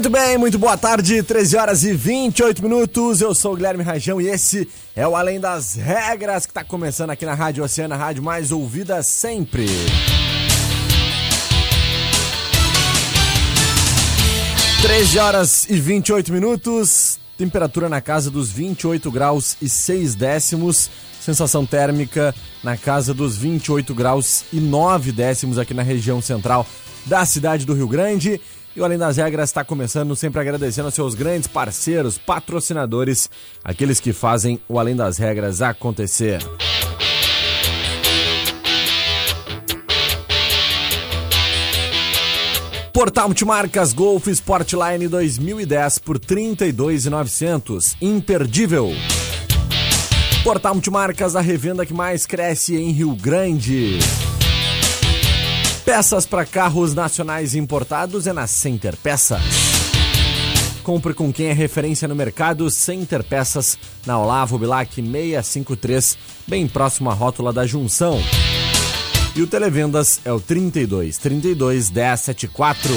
Muito bem, muito boa tarde, 13 horas e 28 minutos. Eu sou o Guilherme Rajão e esse é o Além das Regras que está começando aqui na Rádio Oceana, a rádio mais ouvida sempre. Treze horas e 28 minutos, temperatura na casa dos 28 graus e 6 décimos, sensação térmica na casa dos 28 graus e 9 décimos aqui na região central da cidade do Rio Grande. E o Além das Regras está começando sempre agradecendo aos seus grandes parceiros, patrocinadores, aqueles que fazem o Além das Regras acontecer. Portal Multimarcas Golf Sportline 2010 por 32,900. Imperdível. Portal Multimarcas, a revenda que mais cresce em Rio Grande. Peças para carros nacionais importados é na Center Peças. Compre com quem é referência no mercado Center Peças, na Olavo Bilac 653, bem próximo à rótula da Junção. E o Televendas é o 32 32 1074.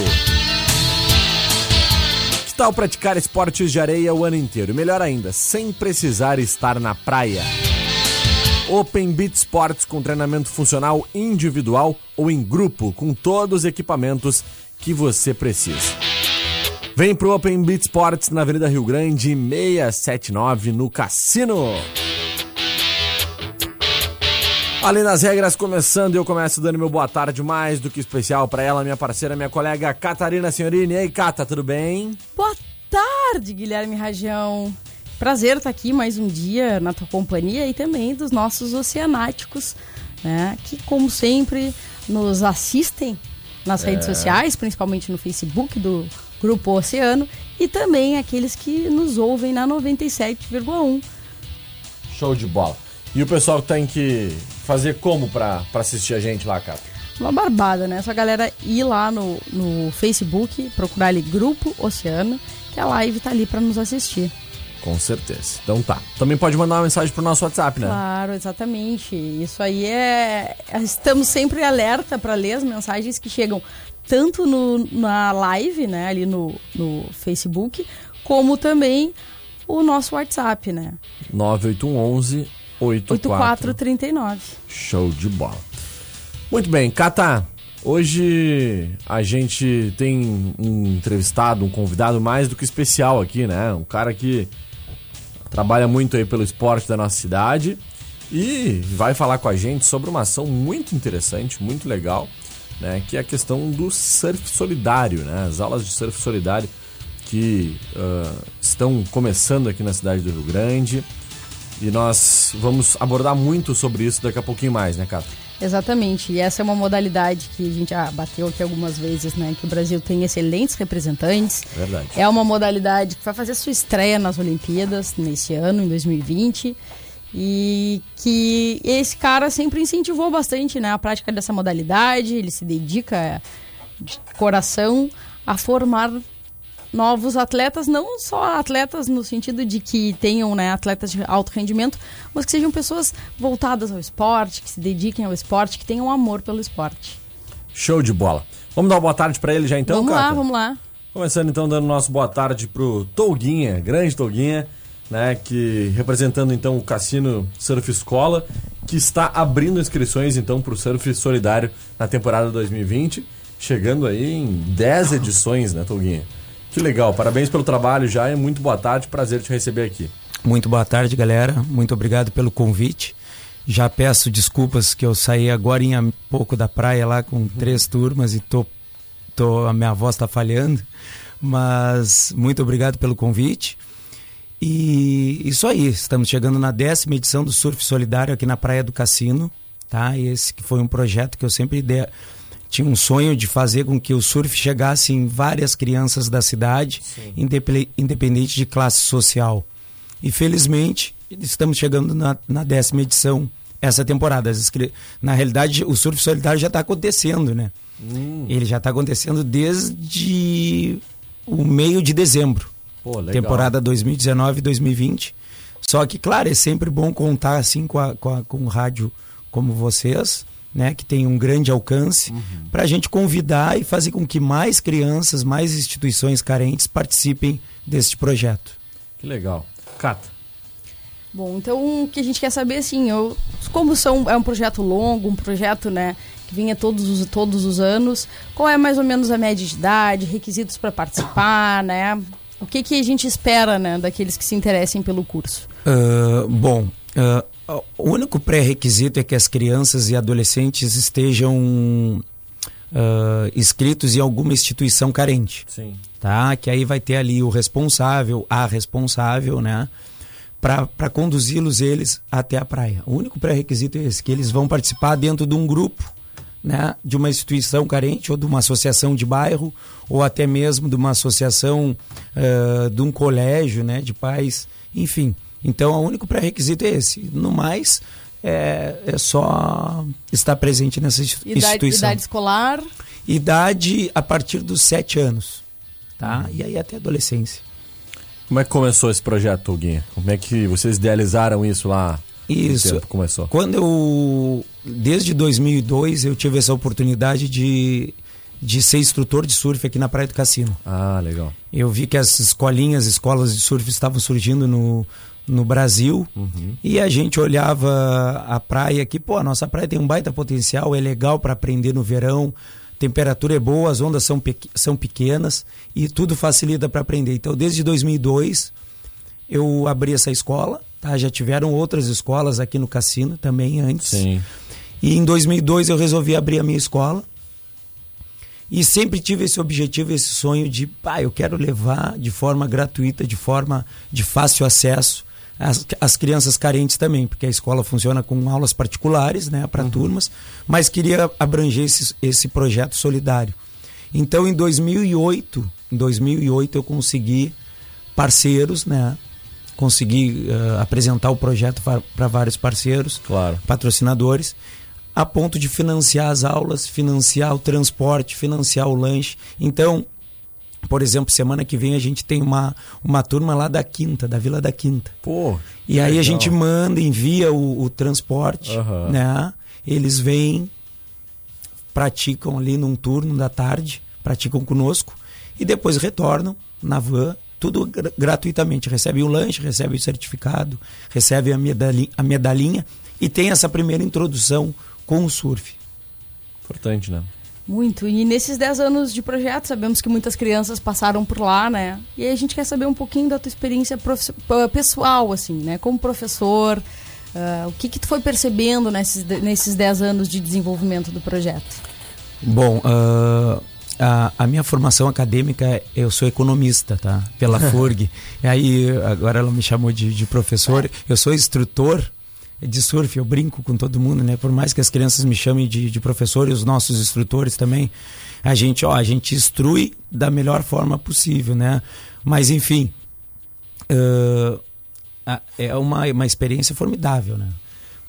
Que tal praticar esportes de areia o ano inteiro? Melhor ainda, sem precisar estar na praia. Open Beat Sports com treinamento funcional individual ou em grupo com todos os equipamentos que você precisa. Vem pro Open Beat Sports na Avenida Rio Grande 679 no Cassino. Além das regras, começando, eu começo dando meu boa tarde mais do que especial para ela, minha parceira, minha colega Catarina Senhorini. E aí, Cata, tudo bem? Boa tarde, Guilherme Rajão. Prazer estar aqui mais um dia na tua companhia e também dos nossos oceanáticos, né? Que, como sempre, nos assistem nas é. redes sociais, principalmente no Facebook do Grupo Oceano, e também aqueles que nos ouvem na 97,1. Show de bola. E o pessoal tem que fazer como para assistir a gente lá, cara? Uma barbada, né? Só a galera ir lá no, no Facebook, procurar ali Grupo Oceano, que a live tá ali para nos assistir. Com certeza. Então tá. Também pode mandar uma mensagem pro nosso WhatsApp, né? Claro, exatamente. Isso aí é. Estamos sempre alerta para ler as mensagens que chegam tanto no, na live, né, ali no, no Facebook, como também o nosso WhatsApp, né? 9811 8439. Show de bola. Muito bem, Cata. Hoje a gente tem um entrevistado, um convidado mais do que especial aqui, né? Um cara que trabalha muito aí pelo esporte da nossa cidade e vai falar com a gente sobre uma ação muito interessante, muito legal, né, que é a questão do surf solidário, né, as aulas de surf solidário que uh, estão começando aqui na cidade do Rio Grande e nós vamos abordar muito sobre isso daqui a pouquinho mais, né, Cato? Exatamente, e essa é uma modalidade que a gente já bateu aqui algumas vezes, né? Que o Brasil tem excelentes representantes. Verdade. É uma modalidade que vai fazer sua estreia nas Olimpíadas nesse ano, em 2020. E que esse cara sempre incentivou bastante né, a prática dessa modalidade, ele se dedica de coração a formar novos atletas, não só atletas no sentido de que tenham né, atletas de alto rendimento, mas que sejam pessoas voltadas ao esporte, que se dediquem ao esporte, que tenham amor pelo esporte. Show de bola. Vamos dar uma boa tarde para ele já então, Vamos Cata? lá, vamos lá. Começando então dando nosso boa tarde pro Tolguinha, grande Tolguinha, né, que representando então o Cassino Surf Escola, que está abrindo inscrições então para o Surf Solidário na temporada 2020, chegando aí em 10 edições, né, Tolguinha? Que legal, parabéns pelo trabalho já e muito boa tarde, prazer te receber aqui. Muito boa tarde, galera. Muito obrigado pelo convite. Já peço desculpas que eu saí agora em pouco da praia lá com uhum. três turmas e tô, tô, a minha voz está falhando. Mas muito obrigado pelo convite. E isso aí, estamos chegando na décima edição do Surf Solidário aqui na Praia do Cassino, tá? Esse que foi um projeto que eu sempre de... tinha um sonho de fazer com que o surf chegasse em várias crianças da cidade, independente de classe social. E felizmente estamos chegando na, na décima edição essa temporada. Na realidade, o surf solidário já está acontecendo, né? Hum. Ele já está acontecendo desde o meio de dezembro. Pô, temporada 2019-2020. Só que, claro, é sempre bom contar assim com, a, com, a, com um rádio como vocês, né, que tem um grande alcance, uhum. para a gente convidar e fazer com que mais crianças, mais instituições carentes participem deste projeto. Que legal. Cata. Bom, então o que a gente quer saber, assim, eu, como são, é um projeto longo, um projeto, né, que vinha todos os, todos os anos, qual é mais ou menos a média de idade, requisitos para participar, né? O que, que a gente espera, né, daqueles que se interessem pelo curso? Uh, bom, uh, o único pré-requisito é que as crianças e adolescentes estejam uh, inscritos em alguma instituição carente. Sim. Tá? Que aí vai ter ali o responsável, a responsável, né? para conduzi-los eles até a praia. O único pré-requisito é esse, que eles vão participar dentro de um grupo, né, de uma instituição carente ou de uma associação de bairro ou até mesmo de uma associação uh, de um colégio, né, de pais, enfim. Então, o único pré-requisito é esse. No mais, é, é só estar presente nessa instituição. Idade, idade escolar? Idade a partir dos sete anos, tá? E aí até adolescência. Como é que começou esse projeto, Guinha? Como é que vocês idealizaram isso lá? Isso. começou? Quando eu desde 2002 eu tive essa oportunidade de de ser instrutor de surf aqui na Praia do Cassino. Ah, legal. Eu vi que as escolinhas, escolas de surf estavam surgindo no, no Brasil uhum. e a gente olhava a praia aqui, pô, a nossa praia tem um baita potencial, é legal para aprender no verão, temperatura é boa, as ondas são, pe são pequenas e tudo facilita para aprender. Então, desde 2002, eu abri essa escola, tá? Já tiveram outras escolas aqui no cassino também antes. Sim. E em 2002 eu resolvi abrir a minha escola. E sempre tive esse objetivo, esse sonho de, pá, eu quero levar de forma gratuita, de forma de fácil acesso as, as crianças carentes também, porque a escola funciona com aulas particulares, né, para uhum. turmas, mas queria abranger esse, esse projeto solidário. Então, em 2008, em 2008 eu consegui parceiros, né, consegui uh, apresentar o projeto para vários parceiros, claro. patrocinadores, a ponto de financiar as aulas, financiar o transporte, financiar o lanche. Então, por exemplo, semana que vem a gente tem uma, uma turma lá da Quinta, da Vila da Quinta. Pô. E aí legal. a gente manda, envia o, o transporte, uhum. né? Eles vêm, praticam ali num turno da tarde, praticam conosco e depois retornam na van, tudo gr gratuitamente. Recebe o lanche, recebe o certificado, recebe a medalhinha, a medalhinha e tem essa primeira introdução com o surf. Importante, né? Muito. E nesses 10 anos de projeto, sabemos que muitas crianças passaram por lá, né? E aí a gente quer saber um pouquinho da tua experiência pessoal, assim, né? Como professor, uh, o que que tu foi percebendo nesses, nesses 10 anos de desenvolvimento do projeto? Bom, uh, a, a, minha formação acadêmica, eu sou economista, tá? Pela FURG. e aí, agora ela me chamou de, de professor. É. Eu sou instrutor de surf, eu brinco com todo mundo, né? Por mais que as crianças me chamem de, de professor e os nossos instrutores também, a gente, ó, a gente instrui da melhor forma possível, né? Mas enfim, uh, é uma, uma experiência formidável, né?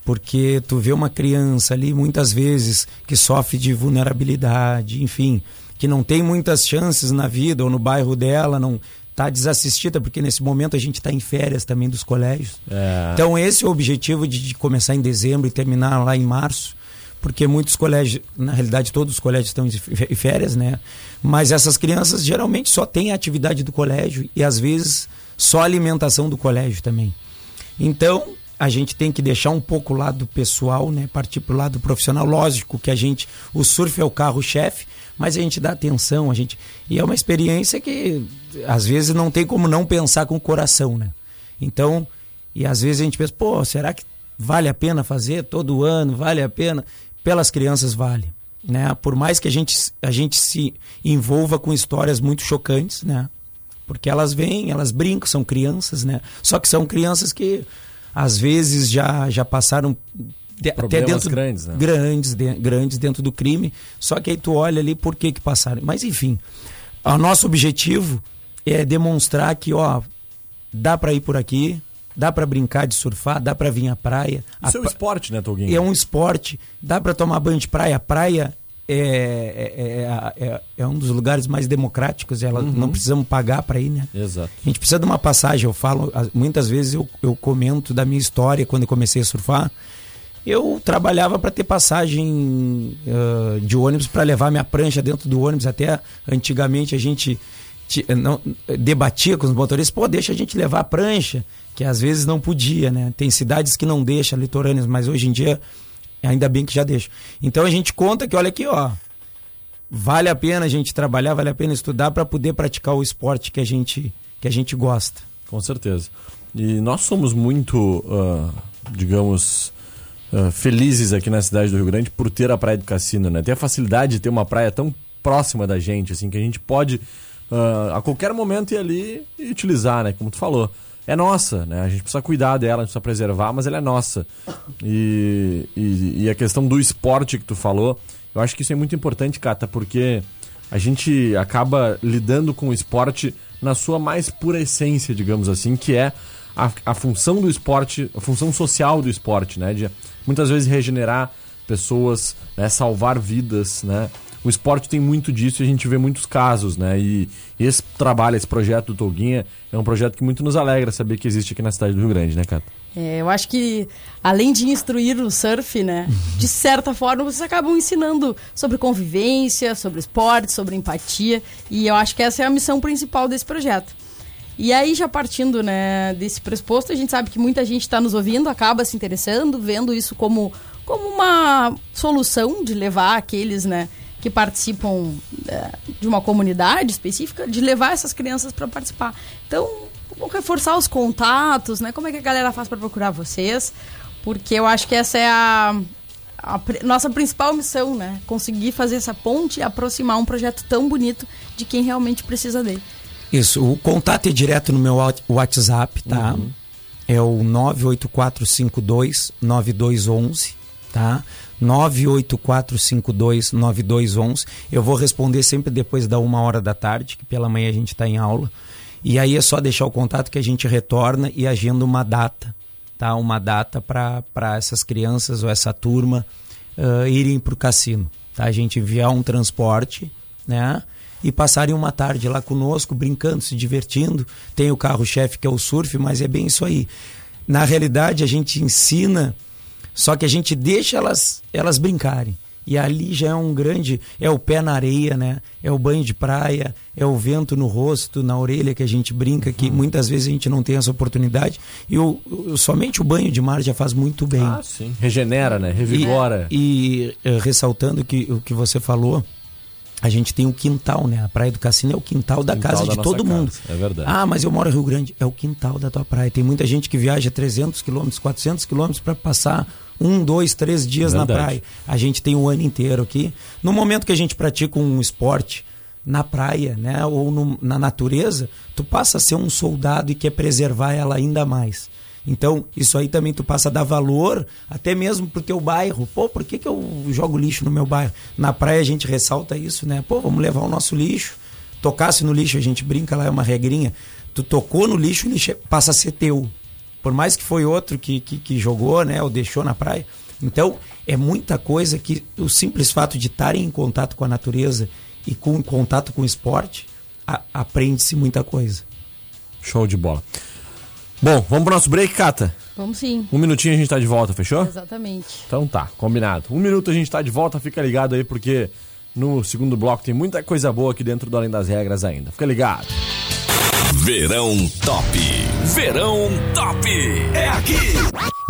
Porque tu vê uma criança ali, muitas vezes, que sofre de vulnerabilidade, enfim, que não tem muitas chances na vida ou no bairro dela, não está desassistida, porque nesse momento a gente está em férias também dos colégios. É. Então, esse é o objetivo de, de, começar em dezembro e terminar lá em março, porque muitos colégios, na realidade, todos os colégios estão em férias, né? Mas essas crianças geralmente só têm a atividade do colégio e às vezes só a alimentação do colégio também. Então, a gente tem que deixar um pouco o lado pessoal, né? Partir para o lado profissional. Lógico que a gente, o surf é o carro-chefe, mas a gente dá atenção, a gente. E é uma experiência que às vezes não tem como não pensar com o coração, né? Então, E às vezes a gente pensa, pô, será que vale a pena fazer todo ano? Vale a pena? Pelas crianças vale. Né? Por mais que a gente, a gente se envolva com histórias muito chocantes, né? Porque elas vêm, elas brincam, são crianças, né? Só que são crianças que às vezes já, já passaram de, até dentro grandes, né? grandes, de, grandes dentro do crime. Só que aí tu olha ali por que que passaram. Mas enfim, o nosso objetivo é demonstrar que, ó, dá para ir por aqui, dá para brincar de surfar, dá para vir à praia. Isso a, é um esporte, né, Toguinho? É um esporte, dá para tomar banho de praia. A praia é, é, é, é, um dos lugares mais democráticos, ela, uhum. não precisamos pagar para ir, né? Exato. A gente precisa de uma passagem, eu falo, muitas vezes eu, eu comento da minha história quando eu comecei a surfar. Eu trabalhava para ter passagem uh, de ônibus para levar minha prancha dentro do ônibus. Até antigamente a gente não, debatia com os motoristas, pô, deixa a gente levar a prancha, que às vezes não podia, né? Tem cidades que não deixam litorâneas, mas hoje em dia Ainda bem que já deixo. Então a gente conta que, olha aqui, ó. Vale a pena a gente trabalhar, vale a pena estudar para poder praticar o esporte que a gente, que a gente gosta. Com certeza. E nós somos muito, uh, digamos, uh, felizes aqui na cidade do Rio Grande por ter a Praia do Cassino, né? Ter a facilidade de ter uma praia tão próxima da gente, assim, que a gente pode uh, a qualquer momento ir ali e utilizar, né? Como tu falou é nossa, né? A gente precisa cuidar dela, a gente precisa preservar, mas ela é nossa. E, e, e, a questão do esporte que tu falou, eu acho que isso é muito importante, Cata, porque a gente acaba lidando com o esporte na sua mais pura essência, digamos assim, que é a, a função do esporte, a função social do esporte, né? De muitas vezes regenerar pessoas, né? salvar vidas, né? o esporte tem muito disso e a gente vê muitos casos, né? E, e esse trabalho, esse projeto do Tolguinha é um projeto que muito nos alegra saber que existe aqui na cidade do Rio Grande, né, Cata? É, eu acho que, além de instruir o surf, né, de certa forma, vocês acabam ensinando sobre convivência, sobre esporte, sobre empatia, e eu acho que essa é a missão principal desse projeto. E aí, já partindo né, desse pressuposto, a gente sabe que muita gente está nos ouvindo, acaba se interessando, vendo isso como, como uma solução de levar aqueles, né, que participam é, de uma comunidade específica, de levar essas crianças para participar. Então, vamos reforçar os contatos, né? Como é que a galera faz para procurar vocês? Porque eu acho que essa é a, a, nossa principal missão, né? Conseguir fazer essa ponte e aproximar um projeto tão bonito de quem realmente precisa dele. Isso, o contato é direto no meu WhatsApp, tá? Uhum. É o 98452 9211, tá? 984529211. Eu vou responder sempre depois da uma hora da tarde, que pela manhã a gente está em aula. E aí é só deixar o contato que a gente retorna e agenda uma data, tá? Uma data para essas crianças ou essa turma uh, irem para o cassino. Tá? A gente enviar um transporte, né? E passarem uma tarde lá conosco, brincando, se divertindo. Tem o carro-chefe que é o surf, mas é bem isso aí. Na realidade, a gente ensina só que a gente deixa elas, elas brincarem. E ali já é um grande. É o pé na areia, né? É o banho de praia, é o vento no rosto, na orelha que a gente brinca, que uhum. muitas vezes a gente não tem essa oportunidade. E o, o, somente o banho de mar já faz muito bem. Ah, sim. Regenera, né? Revigora. E, e ressaltando que, o que você falou, a gente tem o quintal, né? A Praia do Cassino é o quintal da quintal casa da de todo mundo. É verdade. Ah, mas eu moro em Rio Grande. É o quintal da tua praia. Tem muita gente que viaja 300 quilômetros, 400 quilômetros para passar um, dois, três dias verdade. na praia. A gente tem o ano inteiro aqui. No momento que a gente pratica um esporte na praia, né? Ou no, na natureza, tu passa a ser um soldado e quer preservar ela ainda mais. Então, isso aí também tu passa a dar valor até mesmo pro teu bairro. Pô, por que, que eu jogo lixo no meu bairro? Na praia a gente ressalta isso, né? Pô, vamos levar o nosso lixo. Tocasse no lixo, a gente brinca lá, é uma regrinha. Tu tocou no lixo, o lixo é, passa a ser teu. Por mais que foi outro que, que, que jogou, né? Ou deixou na praia. Então, é muita coisa que o simples fato de estarem em contato com a natureza e com contato com o esporte, aprende-se muita coisa. Show de bola. Bom, vamos pro nosso break, Cata? Vamos sim. Um minutinho a gente tá de volta, fechou? Exatamente. Então tá, combinado. Um minuto a gente tá de volta, fica ligado aí, porque no segundo bloco tem muita coisa boa aqui dentro do Além das Regras ainda. Fica ligado. Verão Top. Verão Top. É aqui.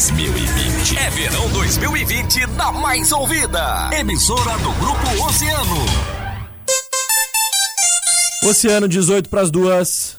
2020. É Verão 2020 da mais ouvida. Emissora do Grupo Oceano. Oceano 18 para as duas.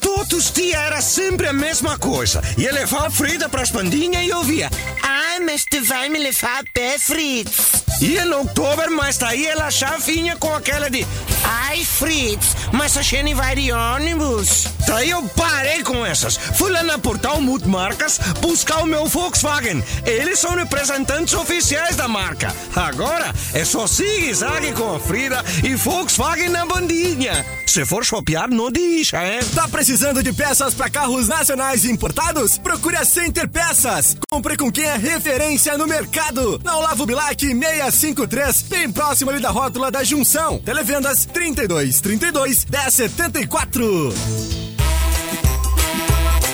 Todos os dias era sempre a mesma coisa. Ia levar a Frida para as pandinhas e ouvia. Ai, mas tu vai me levar a pé, Fritz. Ia no outubro, mas daí ela já vinha com aquela de Ai, Fritz, mas a gente vai de ônibus. Daí eu parei com essas. Fui lá na Portal Multimarcas buscar o meu Volkswagen. Eles são representantes oficiais da marca. Agora é só zigue-zague com a Frida e Volkswagen na bandinha. Se for shopear, não deixa, hein? Tá precisando de peças para carros nacionais e importados? Procure a Center Peças. Compre com quem é referência no mercado. Na Olavo Bilac 653, bem próximo ali da rótula da Junção. Televendas 32 32 10 74.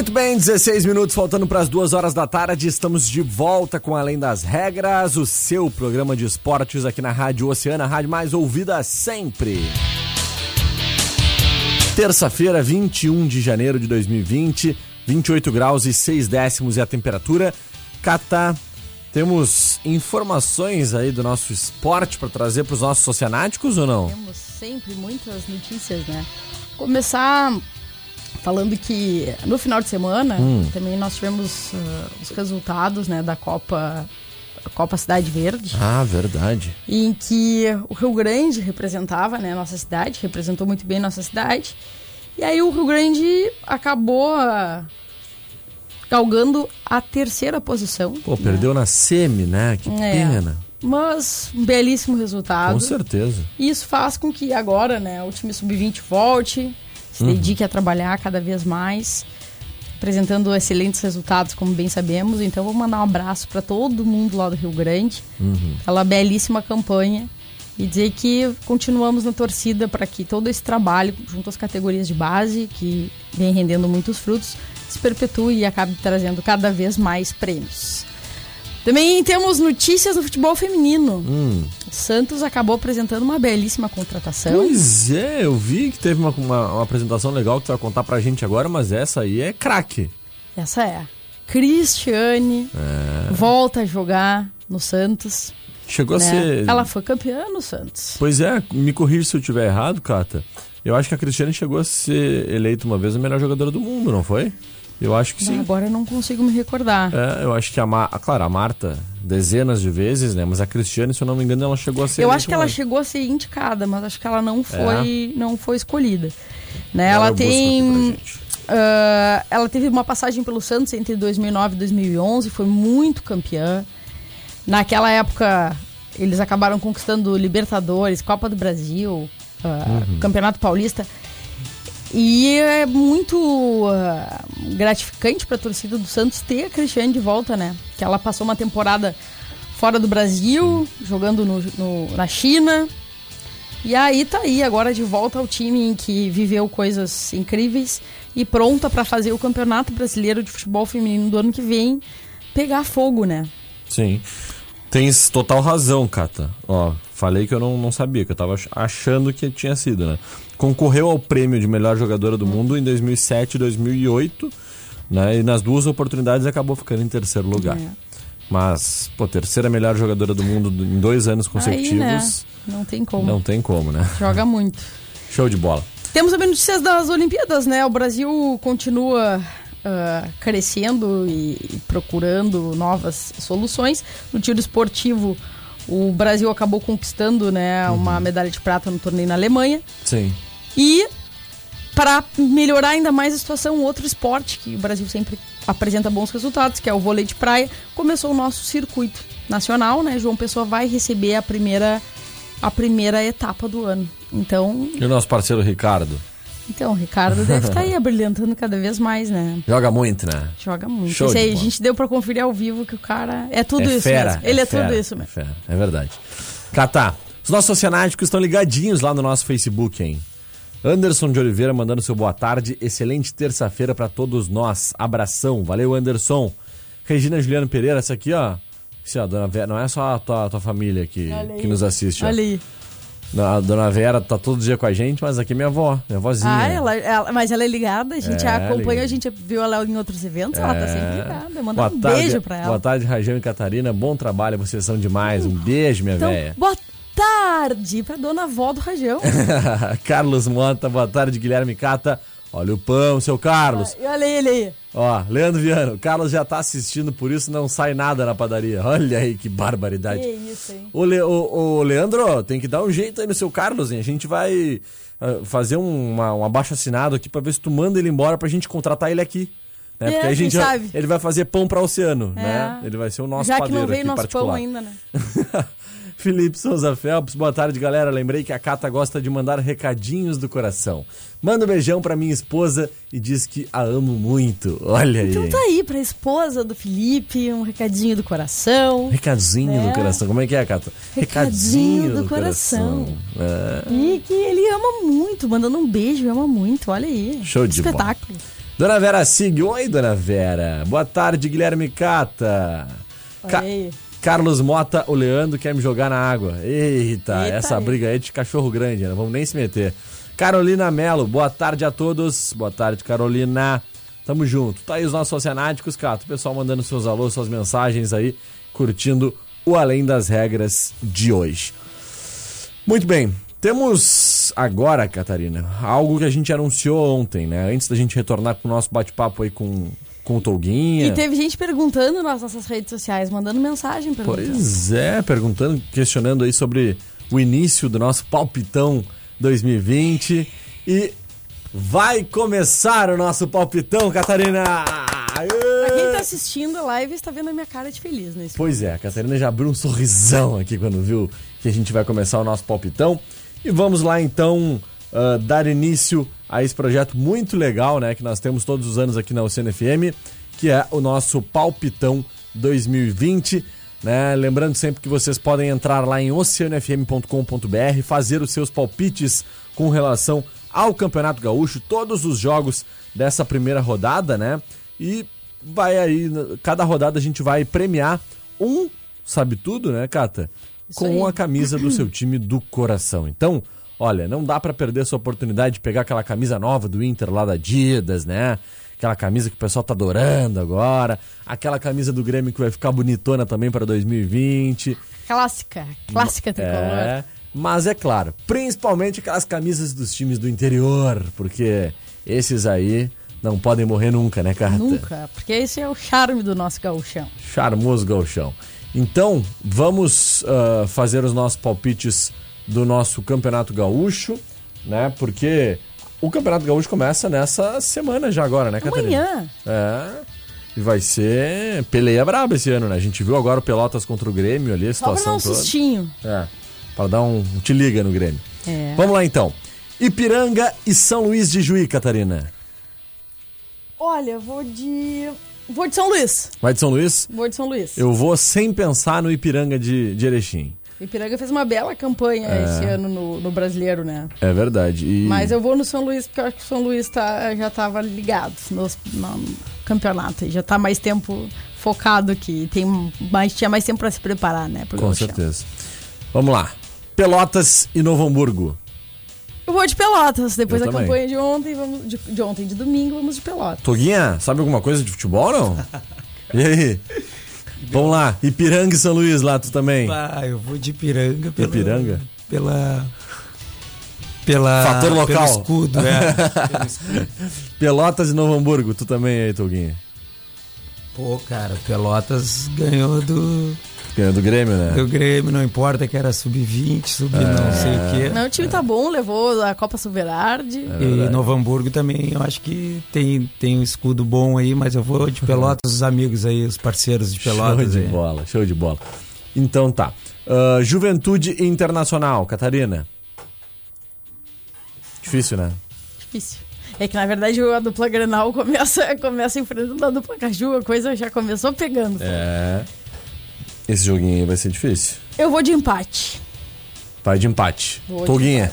Muito bem, 16 minutos faltando para as duas horas da tarde. Estamos de volta com Além das Regras, o seu programa de esportes aqui na Rádio Oceana, a rádio mais ouvida sempre. Terça-feira, 21 de janeiro de 2020, 28 graus e 6 décimos é a temperatura. Cata, temos informações aí do nosso esporte para trazer para os nossos oceanáticos ou não? Temos sempre muitas notícias, né? Começar falando que no final de semana hum. também nós tivemos uh, os resultados né, da Copa Copa Cidade Verde. Ah, verdade. Em que o Rio Grande representava né, a nossa cidade, representou muito bem a nossa cidade. E aí o Rio Grande acabou uh, galgando a terceira posição. Pô, né? perdeu na semi, né? Que é. pena. Mas um belíssimo resultado. Com certeza. E isso faz com que agora, né, o time sub-20 volte, se uhum. dedique a trabalhar cada vez mais, apresentando excelentes resultados, como bem sabemos. Então, vou mandar um abraço para todo mundo lá do Rio Grande, uhum. aquela belíssima campanha, e dizer que continuamos na torcida para que todo esse trabalho, junto às categorias de base, que vem rendendo muitos frutos, se perpetue e acabe trazendo cada vez mais prêmios. Também temos notícias do futebol feminino. Hum. Santos acabou apresentando uma belíssima contratação. Pois é, eu vi que teve uma, uma, uma apresentação legal que tu vai contar pra gente agora, mas essa aí é craque. Essa é. Cristiane é. volta a jogar no Santos. Chegou né? a ser. Ela foi campeã no Santos. Pois é, me corrija se eu estiver errado, Cata. Eu acho que a Cristiane chegou a ser eleita uma vez a melhor jogadora do mundo, não foi? Eu acho que sim. Agora eu não consigo me recordar. É, eu acho que a, Mar... claro, a Marta, dezenas de vezes, né? Mas a Cristiane, se eu não me engano, ela chegou a ser. Eu acho que ela chegou a ser indicada, mas acho que ela não foi, é. não foi escolhida. Né? ela tem. Uh, ela teve uma passagem pelo Santos entre 2009 e 2011, foi muito campeã. Naquela época, eles acabaram conquistando Libertadores, Copa do Brasil, uh, uhum. Campeonato Paulista. E é muito uh, gratificante para a torcida do Santos ter a Cristiane de volta, né? Que ela passou uma temporada fora do Brasil, jogando no, no, na China. E aí tá aí, agora de volta ao time em que viveu coisas incríveis e pronta para fazer o Campeonato Brasileiro de Futebol Feminino do ano que vem pegar fogo, né? Sim. Tens total razão, Cata. Ó, falei que eu não, não sabia, que eu tava achando que tinha sido, né? Concorreu ao prêmio de melhor jogadora do mundo em 2007 e 2008, né? E nas duas oportunidades acabou ficando em terceiro lugar. É. Mas, pô, terceira melhor jogadora do mundo em dois anos consecutivos. Aí, né? Não tem como. Não tem como, né? Joga muito. Show de bola. Temos também notícias das Olimpíadas, né? O Brasil continua uh, crescendo e, e, procurando novas soluções. No tiro esportivo, o Brasil acabou conquistando né, uhum. uma medalha de prata no torneio na Alemanha. Sim. E para melhorar ainda mais a situação, outro esporte que o Brasil sempre apresenta bons resultados, que é o vôlei de praia, começou o nosso circuito nacional, né? João Pessoa vai receber a primeira a primeira etapa do ano. Então. E o nosso parceiro Ricardo? Então, o Ricardo deve estar tá aí abrilhantando cada vez mais, né? Joga muito, né? Joga muito. Show aí, a gente deu para conferir ao vivo que o cara é tudo é isso fera, mesmo. Ele é, é fera, tudo isso mesmo. É, fera, é verdade. Catá, os nossos oceanáticos estão ligadinhos lá no nosso Facebook, hein? Anderson de Oliveira mandando seu boa tarde. Excelente terça-feira para todos nós. Abração. Valeu, Anderson. Regina Juliano Pereira, essa aqui, ó. Sim, ó, dona Vera, não é só a tua, a tua família que, que nos assiste. Olha aí. A dona Vera tá todo dia com a gente, mas aqui é minha avó, minha vozinha. Ah, ela, ela, mas ela é ligada, a gente é, acompanha, a gente viu ela em outros eventos, é. ela tá sempre ligada. Manda boa um tarde, beijo pra ela. Boa tarde, Rajão e Catarina. Bom trabalho, vocês são demais. Um beijo, minha então, velha. Boa tarde pra dona avó do Rajão. Carlos Mota, boa tarde, Guilherme Cata. Olha o pão, seu Carlos. Ah, olha ele aí. Ó, Leandro Viano, o Carlos já tá assistindo, por isso não sai nada na padaria. Olha aí que barbaridade. Que isso, hein? O, Le, Leandro, tem que dar um jeito aí no seu Carlos, hein? A gente vai uh, fazer um, uma, um abaixo assinado aqui pra ver se tu manda ele embora pra gente contratar ele aqui. Né? É, Porque a gente já, ele vai fazer pão para o oceano, é. né? Ele vai ser o nosso já particular. Que não veio nosso pão ainda, né? Felipe Souza Phelps, boa tarde, galera. Lembrei que a Cata gosta de mandar recadinhos do coração. Manda um beijão pra minha esposa e diz que a amo muito. Olha então aí. Então tá aí pra esposa do Felipe, um recadinho do coração. Recadinho né? do coração. Como é que é, Cata? Recadinho, recadinho do, do, coração. coração. É. E que ele ama muito, mandando um beijo, ama muito. Olha aí. Show de Espetáculo. Bola. Dona Vera Sig. Oi, Dona Vera. Boa tarde, Guilherme Cata. Olha Ca... Carlos Mota, o Leandro quer me jogar na água. Eita, Eita essa aí. briga aí é de cachorro grande, não né? vamos nem se meter. Carolina Melo, boa tarde a todos. Boa tarde, Carolina. Tamo junto. Tá aí os nossos oceanáticos, Cato. O pessoal mandando seus alôs, suas mensagens aí, curtindo o Além das Regras de hoje. Muito bem. Temos agora, Catarina, algo que a gente anunciou ontem, né? Antes da gente retornar com o nosso bate-papo aí com com o Tolguinha. E teve gente perguntando nas nossas redes sociais, mandando mensagem. Pois é, perguntando, questionando aí sobre o início do nosso palpitão 2020. E vai começar o nosso palpitão, Catarina! Pra quem tá assistindo a live está vendo a minha cara de feliz nesse Pois é, a Catarina já abriu um sorrisão aqui quando viu que a gente vai começar o nosso palpitão. E vamos lá então uh, dar início a esse projeto muito legal, né, que nós temos todos os anos aqui na Oceano FM, que é o nosso Palpitão 2020. Né? Lembrando sempre que vocês podem entrar lá em oceanofm.com.br, fazer os seus palpites com relação ao Campeonato Gaúcho, todos os jogos dessa primeira rodada, né? E vai aí, cada rodada a gente vai premiar um, sabe tudo, né, Cata? Isso com aí. a camisa do seu time do coração. Então, Olha, não dá para perder essa oportunidade de pegar aquela camisa nova do Inter lá da Adidas, né? Aquela camisa que o pessoal tá adorando agora. Aquela camisa do Grêmio que vai ficar bonitona também para 2020. Clássica, clássica tricolor. É, mas é claro, principalmente aquelas camisas dos times do interior, porque esses aí não podem morrer nunca, né, Carta? Nunca, porque esse é o charme do nosso gauchão. Charmoso gauchão. Então, vamos uh, fazer os nossos palpites do nosso Campeonato Gaúcho, né? Porque o Campeonato Gaúcho começa nessa semana já agora, né, Catarina? Amanhã. É. E vai ser peleia braba esse ano, né? A gente viu agora o Pelotas contra o Grêmio ali, a situação Só pra dar um toda. sustinho. É. Para dar um, um te liga no Grêmio. É. Vamos lá então. Ipiranga e São Luís de Juí, Catarina. Olha, vou de. Vou de São Luís. Vai de São Luís? Vou de São Luís. Eu vou sem pensar no Ipiranga de, de Erechim. O Ipiranga fez uma bela campanha é. esse ano no, no, Brasileiro, né? É verdade. E... Mas eu vou no São Luís porque eu acho que o São Luís tá, já estava ligado no, no campeonato. Já está mais tempo focado que tem mais, tinha mais tempo para se preparar, né? Com certeza. Vamos lá. Pelotas e Novo Hamburgo. Eu vou de Pelotas. Depois eu da também. campanha de ontem, vamos de, de, ontem, de domingo, vamos de Pelotas. Toguinha, sabe alguma coisa de futebol não? e aí? Vamos lá, Ipiranga e São Luís lá, tu também. Ah, eu vou de Ipiranga. Pela, Ipiranga? Pela. Pela. Fator local. Pelo escudo, é. pelo escudo. Pelotas e Novo Hamburgo, tu também aí, Toguinha. Pô, cara, Pelotas ganhou do. Ganhou do Grêmio, né? Do Grêmio, não importa que era sub-20, sub, é... não sei o quê. Não, o time tá bom, levou a Copa Suverarde. É e Novo Hamburgo também, eu acho que tem, tem um escudo bom aí, mas eu vou de Pelotas, os amigos aí, os parceiros de Pelotas. Show de aí. bola, show de bola. Então tá. Uh, Juventude Internacional, Catarina. Difícil, né? Difícil. É que na verdade a dupla Grenal começa, começa enfrentando a dupla Caju, a coisa já começou pegando. É. Esse joguinho aí vai ser difícil. Eu vou de empate. Vai de empate. Vou Toguinha.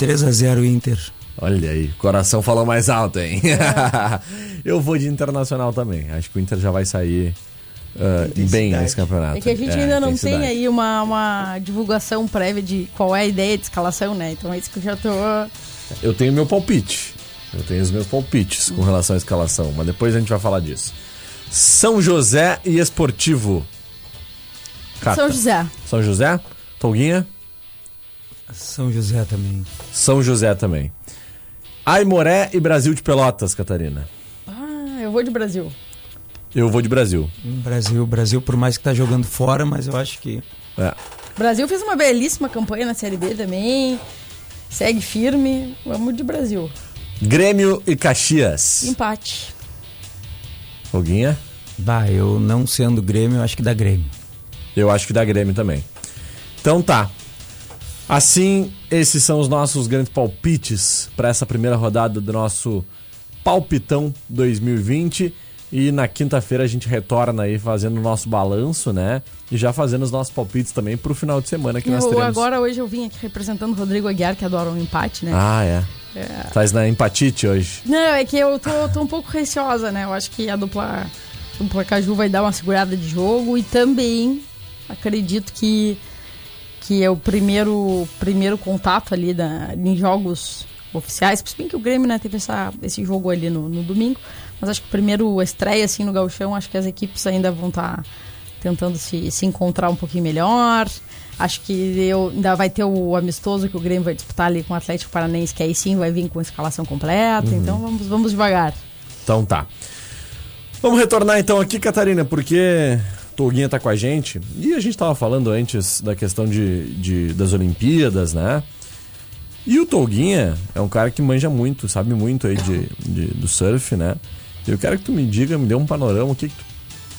3x0 Inter. Olha aí, coração falou mais alto, hein? É. eu vou de Internacional também. Acho que o Inter já vai sair uh, bem nesse campeonato. É que a gente é, ainda não tem aí uma, uma divulgação prévia de qual é a ideia de escalação, né? Então é isso que eu já tô. Eu tenho meu palpite. Eu tenho os meus palpites com relação à escalação, mas depois a gente vai falar disso. São José e Esportivo. Cata. São José. São José? Tolguinha? São José também. São José também. Aimoré e Brasil de Pelotas, Catarina. Ah, eu vou de Brasil. Eu vou de Brasil. Brasil, Brasil, por mais que tá jogando fora, mas eu acho que. É. Brasil fez uma belíssima campanha na Série B também. Segue firme. Vamos de Brasil. Grêmio e Caxias. Empate. Foguinha? Bah, eu não sendo Grêmio, eu acho que dá Grêmio. Eu acho que dá Grêmio também. Então tá. Assim, esses são os nossos grandes palpites para essa primeira rodada do nosso Palpitão 2020. E na quinta-feira a gente retorna aí fazendo o nosso balanço, né? E já fazendo os nossos palpites também pro final de semana que eu, nós teremos. Agora, hoje eu vim aqui representando o Rodrigo Aguiar, que adora um empate, né? Ah, é. é. Faz na empatite hoje. Não, é que eu tô, tô um pouco receosa, né? Eu acho que a dupla, a dupla Caju vai dar uma segurada de jogo e também acredito que que é o primeiro primeiro contato ali da, em jogos oficiais, se bem que o Grêmio né, teve essa, esse jogo ali no, no domingo, mas acho que o primeiro estreia assim no gauchão, acho que as equipes ainda vão estar tá tentando se, se encontrar um pouquinho melhor. Acho que eu, ainda vai ter o amistoso que o Grêmio vai disputar ali com o Atlético Paranaense, que aí sim vai vir com escalação completa. Uhum. Então vamos, vamos devagar. Então tá. Vamos retornar então aqui, Catarina, porque Toguinha tá com a gente. E a gente tava falando antes da questão de, de das Olimpíadas, né? E o Toguinha é um cara que manja muito, sabe muito aí de, de do surf, né? Eu quero que tu me diga, me dê um panorama, o que, que tu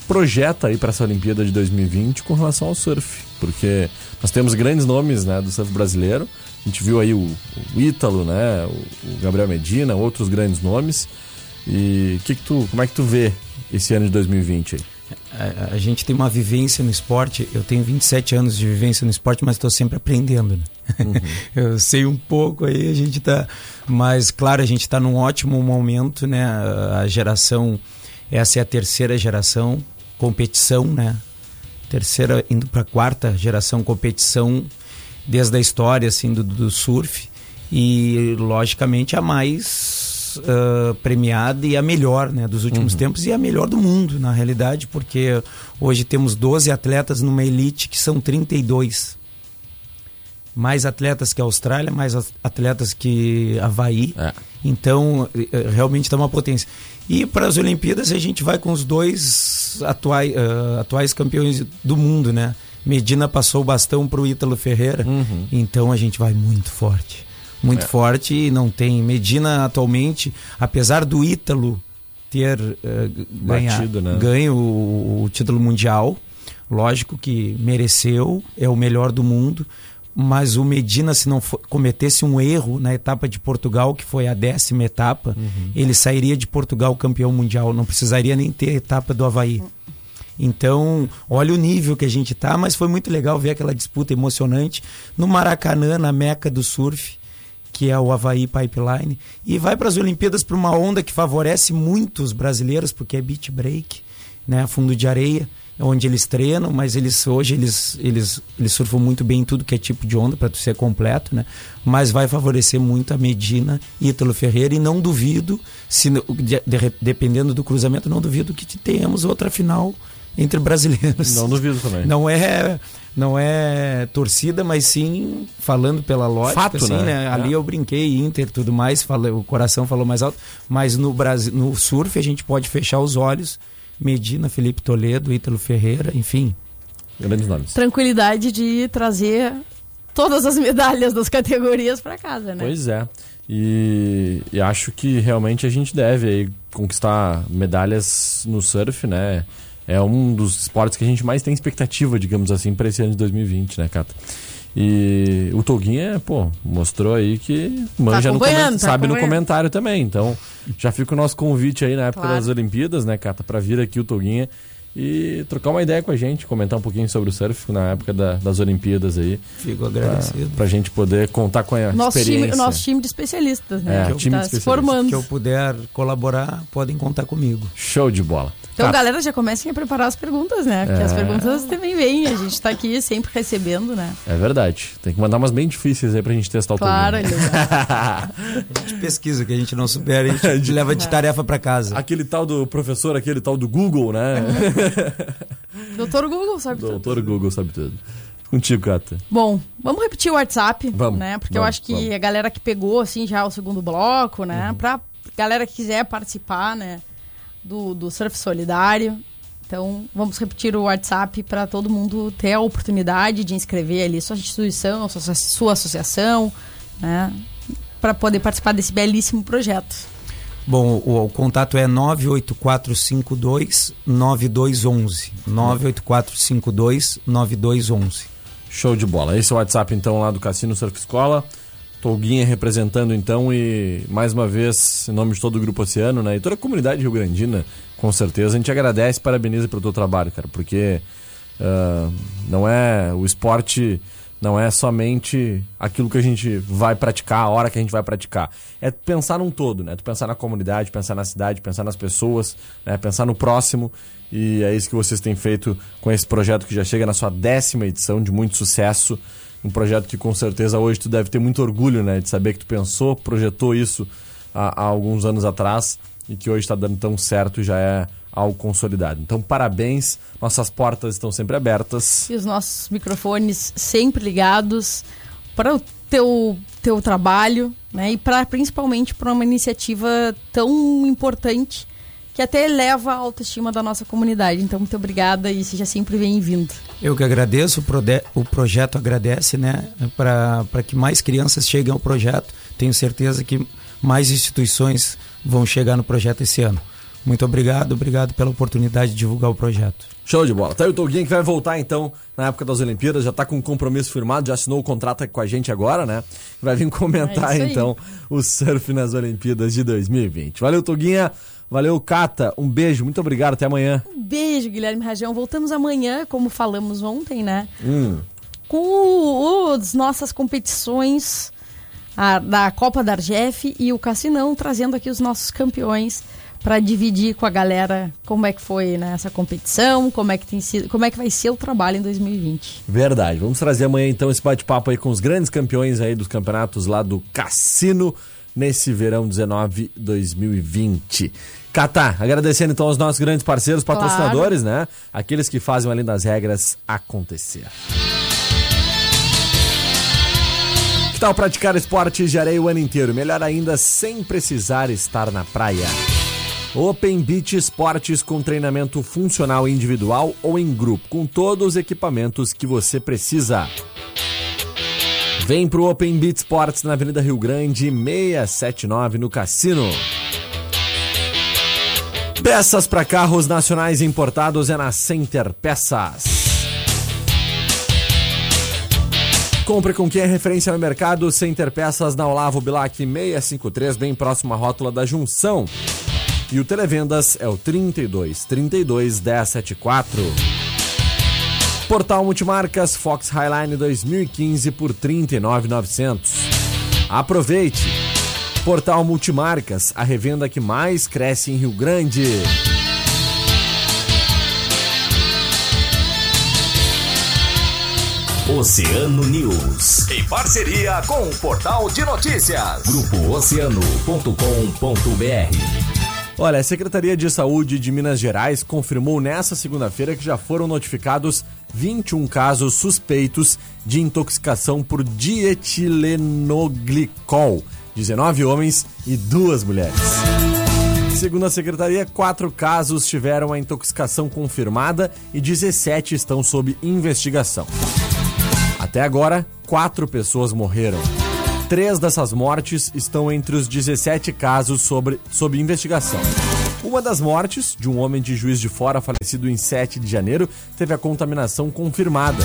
projeta aí para essa Olimpíada de 2020 com relação ao surf. Porque nós temos grandes nomes né, do surf brasileiro. A gente viu aí o, o Ítalo, né? O, o, Gabriel Medina, outros grandes nomes. E que que tu, como é que tu vê esse ano de 2020 aí? A, a, gente tem uma vivência no esporte. Eu tenho 27 anos de vivência no esporte, mas estou sempre aprendendo. Né? Uhum. eu sei um pouco aí, a gente está. Mas, claro, a gente está num ótimo momento, né? A geração. Essa é a terceira geração, competição, né? Terceira indo para a quarta geração, competição desde a história assim do, do surf e logicamente a mais uh, premiada e a melhor né, dos últimos uhum. tempos e a melhor do mundo, na realidade, porque hoje temos 12 atletas numa elite que são 32. Mais atletas que a Austrália, mais atletas que Havaí. É. Então, eh, realmente está uma potência. E para as Olimpíadas a gente vai com os dois atuais, uh, atuais campeões do mundo, né? Medina passou o bastão para o Ítalo Ferreira, uhum. então a gente vai muito forte muito é. forte e não tem. Medina atualmente, apesar do Ítalo ter uh, ganha, né? ganho o, o, título mundial, lógico que mereceu, é o melhor do mundo, mas o Medina, se não for, cometesse um erro na etapa de Portugal, que foi a décima etapa, uhum. ele sairia de Portugal campeão mundial, não precisaria nem ter a etapa do Havaí. Então, olha o nível que a gente tá, mas foi muito legal ver aquela disputa emocionante no Maracanã, na meca do surf, que é o Havaí Pipeline, e vai para as Olimpíadas por uma onda que favorece muitos brasileiros, porque é beach break, né, fundo de areia, onde eles treinam, mas eles hoje eles, eles, eles surfam muito bem em tudo que é tipo de onda para ser completo, né? Mas vai favorecer muito a Medina e Ítalo Ferreira e não duvido, se de, de, dependendo do cruzamento, não duvido que tenhamos outra final entre brasileiros. Não duvido também. Não é não é torcida, mas sim falando pela lógica, Fato, assim, né? né? Ali é. eu brinquei Inter, tudo mais, falei, o coração falou mais alto, mas no Brasil, no surf a gente pode fechar os olhos Medina, Felipe Toledo, Ítalo Ferreira, enfim. Grandes nomes. Tranquilidade de trazer todas as medalhas das categorias para casa, né? Pois é. E, e, acho que realmente a gente deve aí conquistar medalhas no surf, né? É um dos esportes que a gente mais tem expectativa, digamos assim, para esse ano de 2020, né, Cata? E o Toguinha, pô, mostrou aí que manja tá no tá sabe no comentário também. Então, já fica o nosso convite aí na época claro. das Olimpíadas, né, Cata, para vir aqui o Toguinha e trocar uma ideia com a gente, comentar um pouquinho sobre o surf na época da, das Olimpíadas aí. Fico agradecido. Pra, a gente poder contar com a nosso experiência. Time, nosso time de especialistas, né? É, que time tá de especialistas. formando. Que eu puder colaborar, podem contar comigo. Show de bola. Então, tá. galera, já comecem a preparar as perguntas, né? Porque é... as perguntas também vêm, a gente tá aqui sempre recebendo, né? É verdade. Tem que mandar umas bem difíceis aí pra gente testar o Claro, A gente pesquisa, que a gente não souber, a gente leva de tarefa pra casa. Aquele tal do professor, aquele tal do Google, né? Doutor Google sabe tudo. Doutor Google sabe tudo. Contigo, Cata. Bom, vamos repetir o WhatsApp, vamos, né? Porque vamos, eu acho que vamos. a galera que pegou, assim, já o segundo bloco, né? Uhum. Pra galera que quiser participar, né? Do, do Surf Solidário, então, vamos repetir o WhatsApp para todo mundo ter a oportunidade de inscrever ali sua instituição, sua, sua associação, né? Para poder participar desse belíssimo projeto. Bom, o, o contato é 98452 9211. 98452 9211. Show de bola. Esse é o WhatsApp então lá do Cassino Surf Escola. Tolguinha representando então e mais uma vez em nome de todo o Grupo Oceano, né? E toda a comunidade rio Grandina com certeza. A gente agradece e parabeniza pelo teu trabalho, cara, porque uh, não é o esporte não é somente aquilo que a gente vai praticar, a hora que a gente vai praticar. É pensar num todo, né? Tu pensar na comunidade, pensar na cidade, pensar nas pessoas, né? pensar no próximo. E é isso que vocês têm feito com esse projeto que já chega na sua décima edição, de muito sucesso. Um projeto que com certeza hoje tu deve ter muito orgulho, né? De saber que tu pensou, projetou isso há, há alguns anos atrás e que hoje está dando tão certo e já é algo consolidado. Então, parabéns, nossas portas estão sempre abertas. E os nossos microfones sempre ligados para o teu, teu trabalho, né? E para principalmente para uma iniciativa tão importante que até eleva a autoestima da nossa comunidade. Então, muito obrigada e seja sempre bem-vindo. Eu que agradeço, o, o projeto agradece, né? Para que mais crianças cheguem ao projeto. Tenho certeza que mais instituições vão chegar no projeto esse ano. Muito obrigado, obrigado pela oportunidade de divulgar o projeto. Show de bola. Tá aí o Toguinho que vai voltar então na época das Olimpíadas, já tá com um compromisso firmado, já assinou o contrato com a gente agora, né? Vai vir comentar é então o surf nas Olimpíadas de 2020. Valeu, Toguinha. Valeu, Cata. Um beijo, muito obrigado. Até amanhã. Um beijo, Guilherme Rajão. Voltamos amanhã, como falamos ontem, né? Hum. Com as nossas competições a, da Copa da Argef e o Cassinão trazendo aqui os nossos campeões para dividir com a galera como é que foi né, essa competição, como é que tem sido, como é que vai ser o trabalho em 2020. Verdade. Vamos trazer amanhã então esse bate-papo aí com os grandes campeões aí dos campeonatos lá do Cassino nesse verão 19 2020. Catá, agradecendo então aos nossos grandes parceiros, patrocinadores, claro. né? Aqueles que fazem além das regras acontecer. Que tal praticar esportes de areia o ano inteiro? Melhor ainda, sem precisar estar na praia. Open Beach Esportes com treinamento funcional individual ou em grupo, com todos os equipamentos que você precisa. Vem pro Open Beach Sports na Avenida Rio Grande, 679 no Cassino. Peças para carros nacionais importados é na Center Peças. Compre com quem é referência no mercado, Center Peças na Olavo Bilac 653, bem próximo à rótula da Junção. E o Televendas é o 32 32 1074. Portal Multimarcas Fox Highline 2015 por 39,900. Aproveite! Portal Multimarcas, a revenda que mais cresce em Rio Grande. Oceano News. Em parceria com o Portal de Notícias. Grupo Oceano.com.br. Olha, a Secretaria de Saúde de Minas Gerais confirmou nesta segunda-feira que já foram notificados 21 casos suspeitos de intoxicação por dietilenoglicol. 19 homens e duas mulheres. Segundo a secretaria, quatro casos tiveram a intoxicação confirmada e 17 estão sob investigação. Até agora, quatro pessoas morreram. Três dessas mortes estão entre os 17 casos sobre, sob investigação. Uma das mortes, de um homem de Juiz de Fora falecido em 7 de janeiro, teve a contaminação confirmada.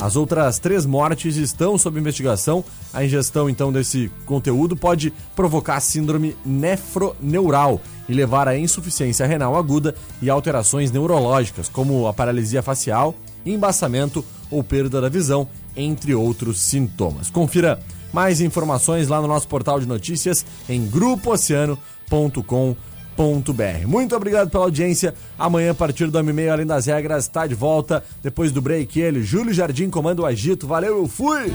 As outras três mortes estão sob investigação. A ingestão, então, desse conteúdo pode provocar síndrome nefroneural e levar à insuficiência renal aguda e alterações neurológicas, como a paralisia facial, embaçamento ou perda da visão, entre outros sintomas. Confira mais informações lá no nosso portal de notícias em grupooceano.com.br. Muito obrigado pela audiência. Amanhã, a partir do M6, Além das Regras, está de volta. Depois do break, ele, Júlio Jardim, comando o agito. Valeu, eu fui!